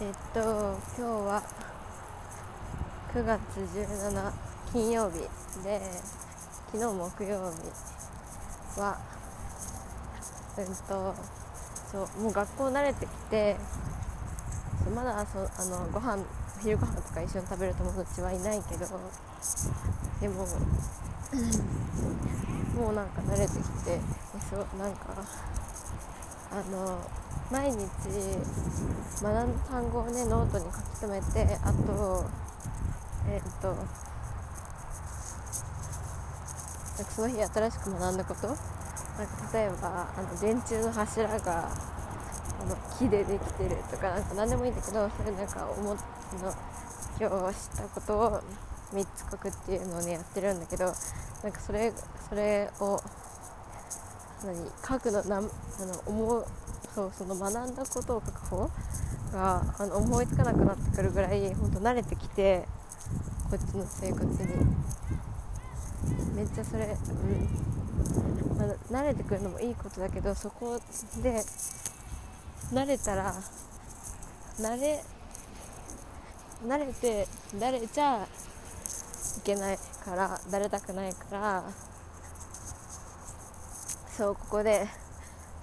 えっと今日は9月17金曜日で昨日木曜日はうんとそうもう学校慣れてきてそうまだそあのご飯お昼ご飯とか一緒に食べる友達はいないけどでももうなんか慣れてきてそうなんかあの毎日学んだ単語をねノートに書き留めてあとえっ、ー、とその日新しく学んだこと？なんか例えばあの電柱の柱があの木でできてるとかなんか何でもいいんだけどそれなんか思の今日知ったことを3つ書くっていうのをねやってるんだけどなんかそれそれを何？書くのなんあの思うそうその学んだことを書く方があの思いつかなくなってくるぐらい本当慣れてきてこっちの生活に。めっちゃそれ、うん。まあ、慣れてくるのもいいことだけどそこで慣れたら慣れ慣れて慣れちゃいけないから慣れたくないからそうここで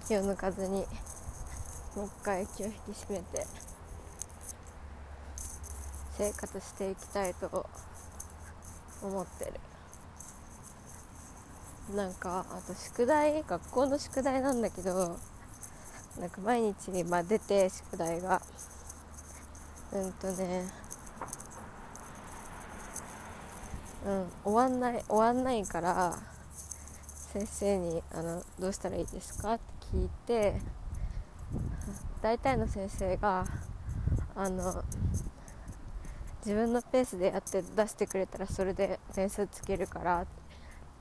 気を抜かずにもう一回気を引き締めて生活していきたいと思ってるなんかあと宿題学校の宿題なんだけどなんか毎日、まあ、出て宿題がうんとねうん終わんない終わんないから先生にあの「どうしたらいいですか?」って聞いて大体の先生があの自分のペースでやって出してくれたらそれで点数つけるからっ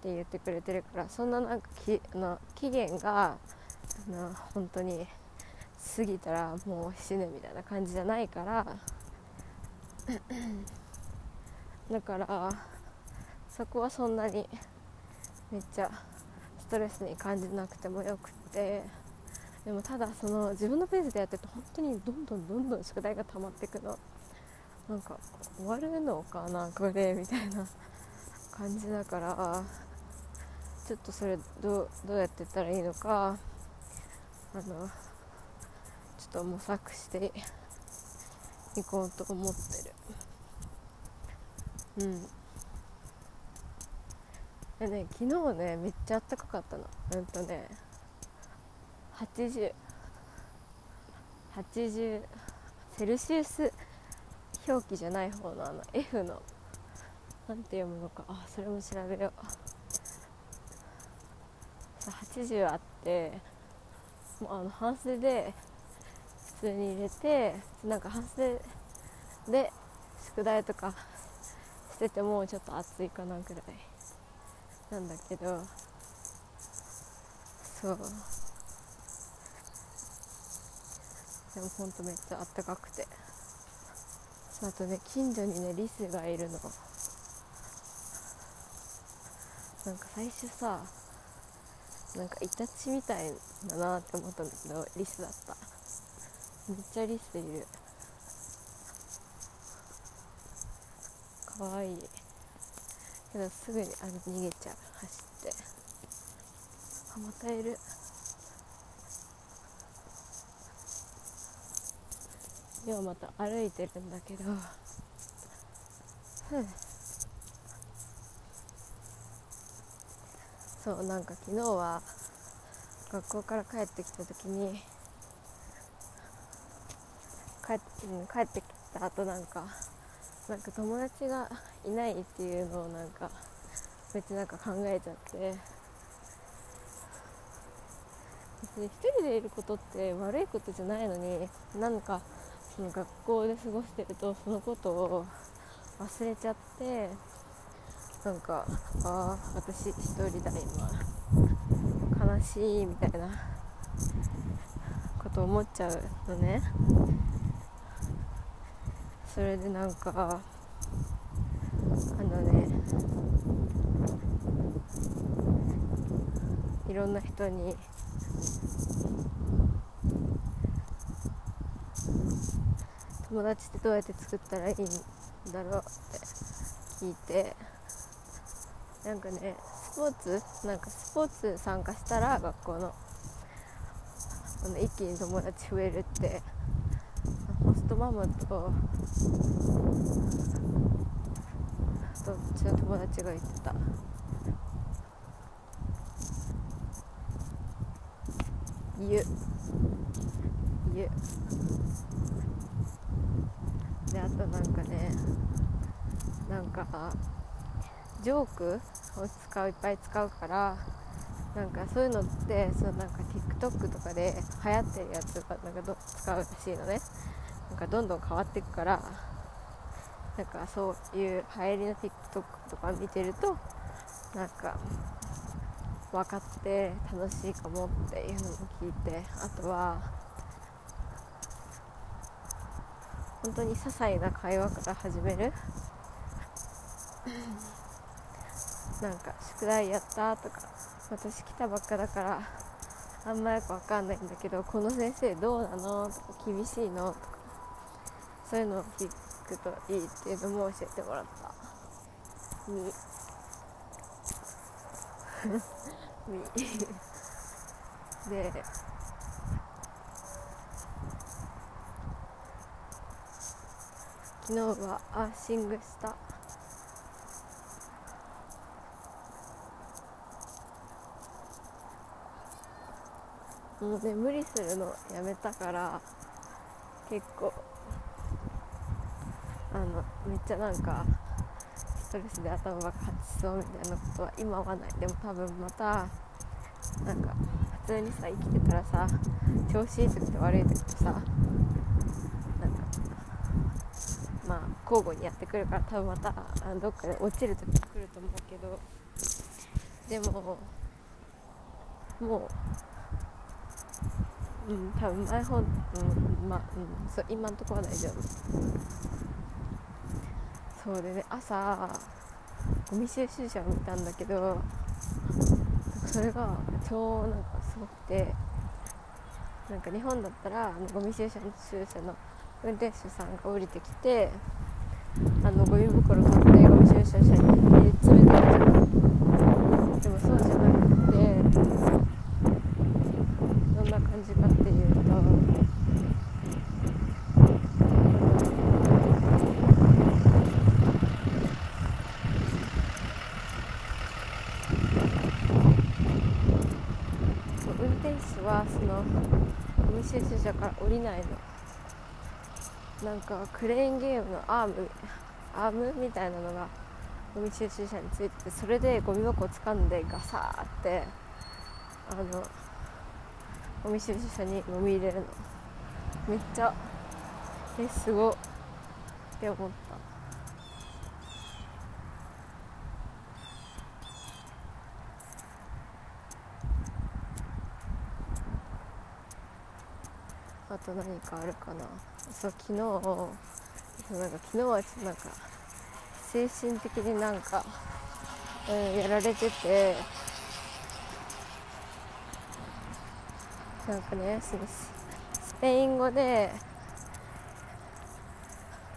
て言ってくれてるからそんななんかきあの期限があの本当に過ぎたらもう死ぬみたいな感じじゃないから だからそこはそんなにめっちゃストレスに感じなくてもよくって。でもただその自分のペースでやってると本当にどんどんどんどん宿題が溜まっていくの。なんか終わるのかなこれみたいな感じだから。ちょっとそれどうどうやってったらいいのか。あのちょっと模索していこうと思ってる。うん。でね昨日ねめっちゃ暖かかったの。うんとね。8080セルシウス。表記じゃない方のあの F の。なんて読むのか。あそれも調べよう。さ80あって。もうあの半袖。で普通に入れてなんか半袖。で宿題とか。しててもちょっと暑いかなぐらい。なんだけど。そう。でもほんとめっちゃあったかくて。あとね近所にねリスがいるの。なんか最初さなんかイタチみたいだなって思ったんだけどリスだった。めっちゃリスいる。かわいい。けどすぐにあれ逃げちゃう。走って。あまたいる。今日また歩いてるんだけど。そうなんか昨日は学校から帰ってきた時に帰って帰ってきた後なんかなんか友達がいないっていうのをなんかめっちゃなんか考えちゃって。別に一人でいることって悪いことじゃないのになんかその学校で過ごしてるとそのことを忘れちゃってなんかああ私一人だ今。悲しいみたいなこと思っちゃうのね。それでなんかあのねいろんな人に友達ってどうやって作ったらいいんだろうって聞いてなんかねスポーツなんかスポーツ参加したら学校のあの一気に友達増えるってホストママととうちの友達が言ってた。湯湯であとなんかねなんかジョークを使ういっぱい使うからなんかそういうのってそのなんか TikTok とかで流行ってるやつがなんかど使うらしいのね。なんかどんどん変わっていくからなんかそういう流行りの TikTok とか見てるとなんか分かって楽しいかもっていうのも聞いてあとは本当に些細な会話から始める。なんか宿題やったとか私来たばっかだからあんまよくわかんないんだけどこの先生どうなのとか厳しいのとかそういうのを聞くといいっていうのも教えてもらった。み。み。で昨日はアーシングした。もうね無理するのやめたから結構あのめっちゃなんかストレスで頭爆発しそうみたいなことは今はない。でも多分またなんか普通にさ生きてたらさ調子いい時と悪い時とさまあ交互にやってくるから多分またどっかで落ちる時も来ると思うけど。でももううん多分前本うんまあうんそう今んとこは大丈夫。そうでね朝ゴミ収集車を見たんだけどそれが超なんかすごくてなんか日本だったらあのゴミ収集車の運転手さんが降りてきてあのゴミ袋取ってゴミ収集車に入れ詰めてるじゃんでもそうじゃなくてどんな感じかっていうと運転手はそのゴミ収集車から降りないの。なんかクレーンゲームのアームアームみたいなのがゴミ収集車についててそれでゴミ箱を掴んでガサーってあのゴミ収集車にゴミ入れるの。めっちゃえすごっ。て思った。あと何かあるかなそう昨日そうなんか昨日はちょっとなんか精神的になんか、うん、やられててなんかねそのスペイン語で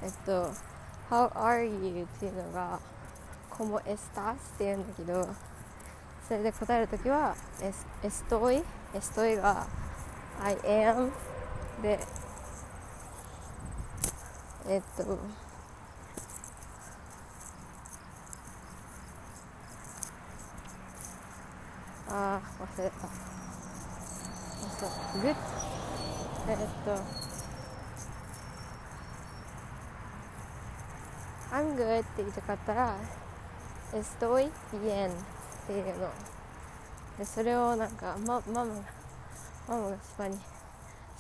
えっと「How are you?」っていうのが「Como estás?」って言うんだけどそれで答えるときは「Estoy」「Estoy」が「I am」でえっとあー忘れた。そうグッ。えっと I'm good って言いたかったら Estoy bien っていうの。でそれをなんか、ま、ママママがスパに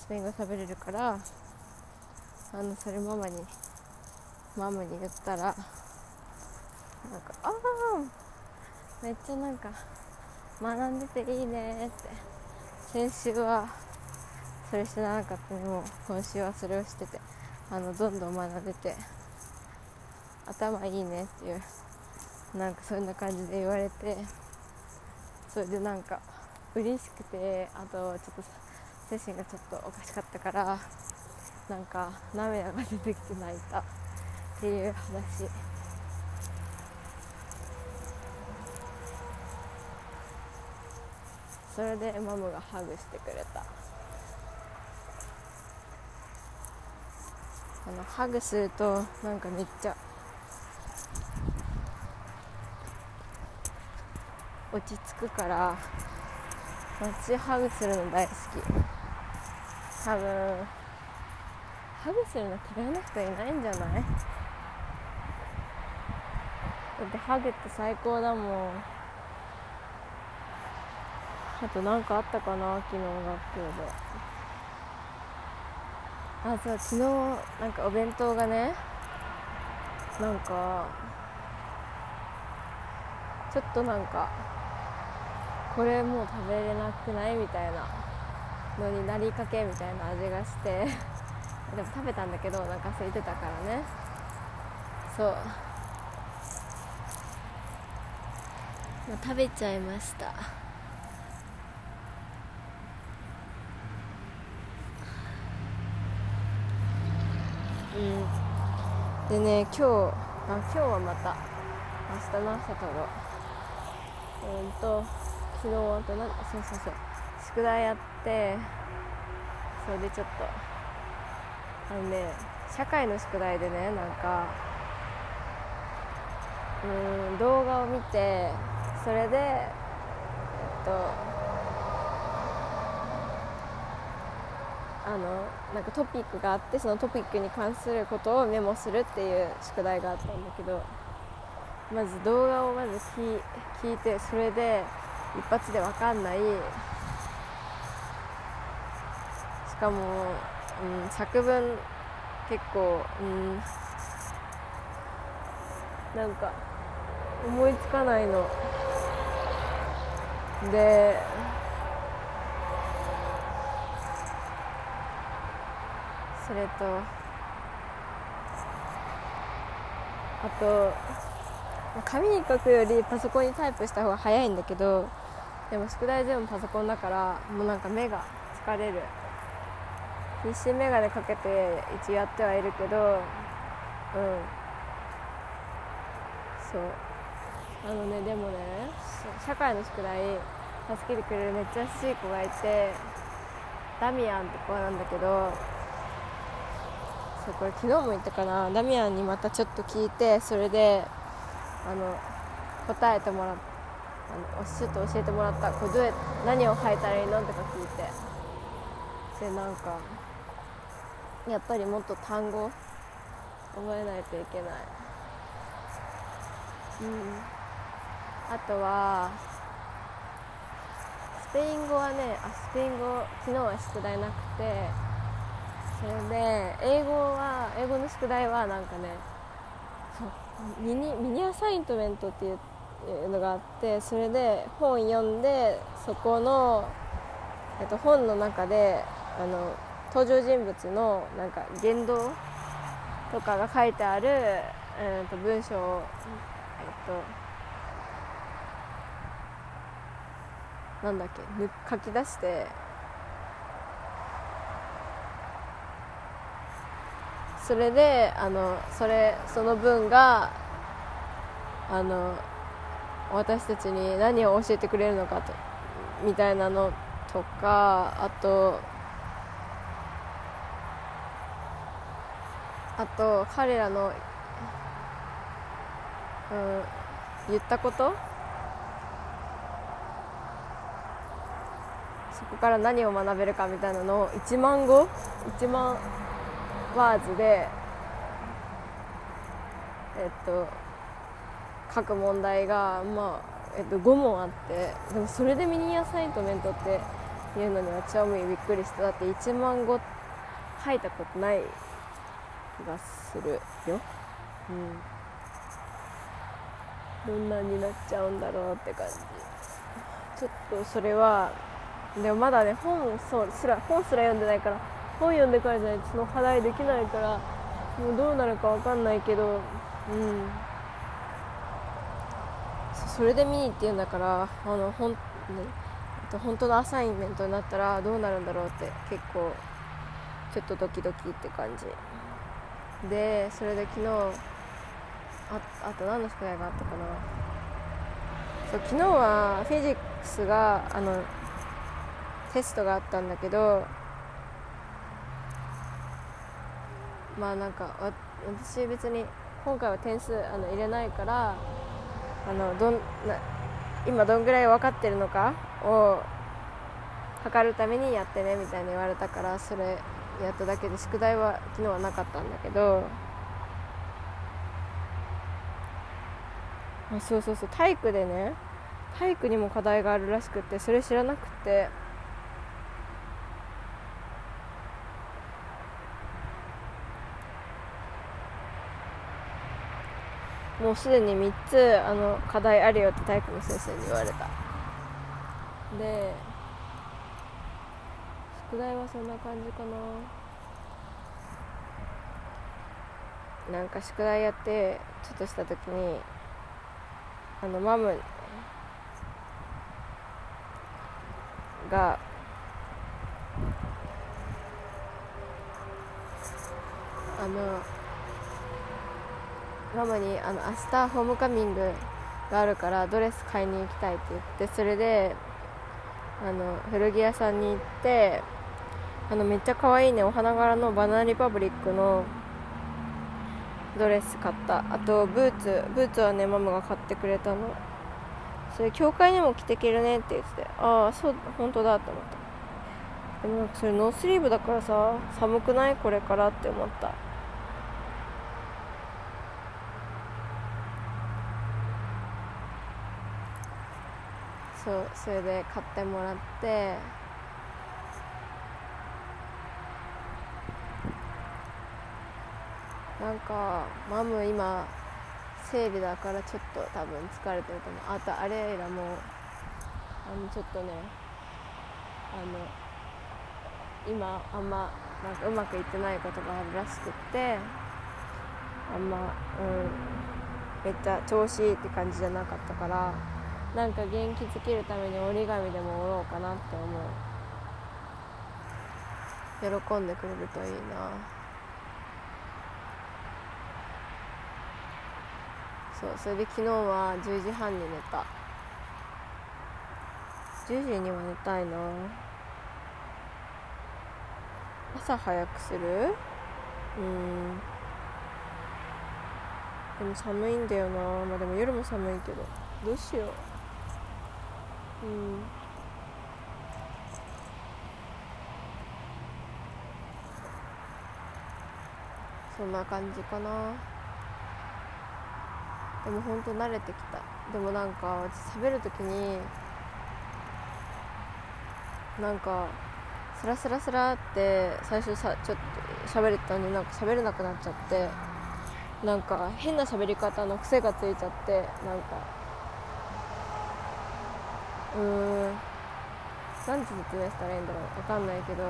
スペイン語喋れるからあのそれママにママに言ったらなんか「ああめっちゃなんか学んでていいね」って先週はそれしてなかったのにも今週はそれをしててあのどんどん学んでて頭いいねっていうなんかそんな感じで言われてそれでなんか嬉しくてあとちょっとさ精神がちょっとおかしかったからなんか涙が出てきて泣いたっていう話。それでマムがハグしてくれた。あのハグするとなんかめっちゃ落ち着くから私ハグするの大好き。多分ハグするの嫌いな人いないんじゃない？だってハグって最高だもん。あと何かあったかな？昨日学校で。あそう昨日なんかお弁当がねなんかちょっとなんかこれもう食べれなくないみたいなのになりかけみたいな味がして。でも食べたんだけどお腹空いてたからね。そう、まあ、食べちゃいました。うん。でね今日あ今日はまた明日の朝撮ろう。うんと。昨日あとなんそうそうそう宿題やってそれでちょっとあのね社会の宿題でねなんかうん動画を見てそれでえっとあのなんかトピックがあってそのトピックに関することをメモするっていう宿題があったんだけどまず動画をまず聞いてそれで一発で分かんない。しかも、うん、作文結構、うん、なんか思いつかないの。でそれとあと紙に書くよりパソコンにタイプした方が早いんだけどでも宿題全部パソコンだからもうなんか目が疲れる。必死眼鏡かけて一応やってはいるけどうん。そう。あのねでもね社会の宿題助けてくれるめっちゃ優しい子がいてダミアンって子なんだけどそうこれ昨日も言ったかな。ダミアンにまたちょっと聞いてそれであの答えてもらってあのちょっと教えてもらった。こうどうや何を書いたらいいの？とか聞いて。でなんかやっぱりもっと単語覚えないといけない。うん。あとはスペイン語はねあスペイン語昨日は宿題なくて。それで英語は英語の宿題はなんかねそうミニミニアサイントメントっていうのがあってそれで本読んでそこの、えっと、本の中であの登場人物のなんか言動とかが書いてある、えー、と文章を、えっと、なんだっけ書き出してそれであのそれその文があの私たちに何を教えてくれるのかとみたいなのとかあとあと彼らの、うん、言ったこと？そこから何を学べるかみたいなのを1万語1万ワーズでえっと書く問題がまあ、えっと、5問あってでもそれでミニアサイトメントっていうのに私はもうびっくりした。だって1万語書いたことない気がするよ。うん。どんなになっちゃうんだろうって感じ。ちょっとそれはでもまだね本そうすら本すら読んでないから本読んでからじゃないとその課題できないからもうどうなるか分かんないけどうん。それで見に行って言うんだからあのほん、ね、本当のアサインメントになったらどうなるんだろうって結構ちょっとドキドキって感じ。でそれで昨日ああと何の宿題があったかな。そう昨日はフィジックスがあのテストがあったんだけどまあなんか私別に今回は点数あの入れないからあのどんな今どんぐらい分かってるのかを測るためにやってねみたいに言われたからそれやっただけで宿題は昨日はなかったんだけどあそうそうそう体育でね体育にも課題があるらしくてそれ知らなくてもうすでに3つあの課題あるよって体育の先生に言われた。で宿題はそんな感じかな。なんか宿題やってちょっとした時にあのマムがあのママにあの明日ホームカミングがあるからドレス買いに行きたいって言ってそれであの古着屋さんに行ってあのめっちゃ可愛いねお花柄のバナナリパブリックのドレス買った。あとブーツブーツはねママが買ってくれたの。それ教会にも着てけるねって言っててああそう本当だって思った。でもなんかそれノースリーブだからさ寒くない？これからって思った。そうそれで買ってもらって。なんかマム今生理だからちょっと多分疲れてると思う。あとあれらもあのちょっとねあの今あんまなんかうまくいってないことがあるらしくってあんまうんめっちゃ調子いいって感じじゃなかったから。なんか元気づけるために折り紙でも折ろうかなって思う。喜んでくれるといいな。そうそれで昨日は10時半に寝た。10時には寝たいな。朝早くする？うん。でも寒いんだよな。まあでも夜も寒いけど。どうしよう。うん。そんな感じかな。でも本当慣れてきた。でもなんか私喋る時になんかスラスラスラって最初さちょっと喋れたのになんか喋れなくなっちゃってなんか変な喋り方の癖がついちゃってなんかうーん。何て説明したらいいんだろう。分かんないけど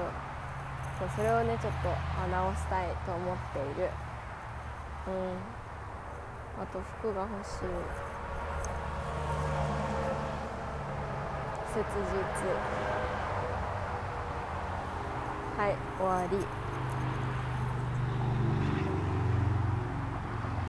そうそれをねちょっと直したいと思っている。うん。あと服が欲しい。切実。はい終わり。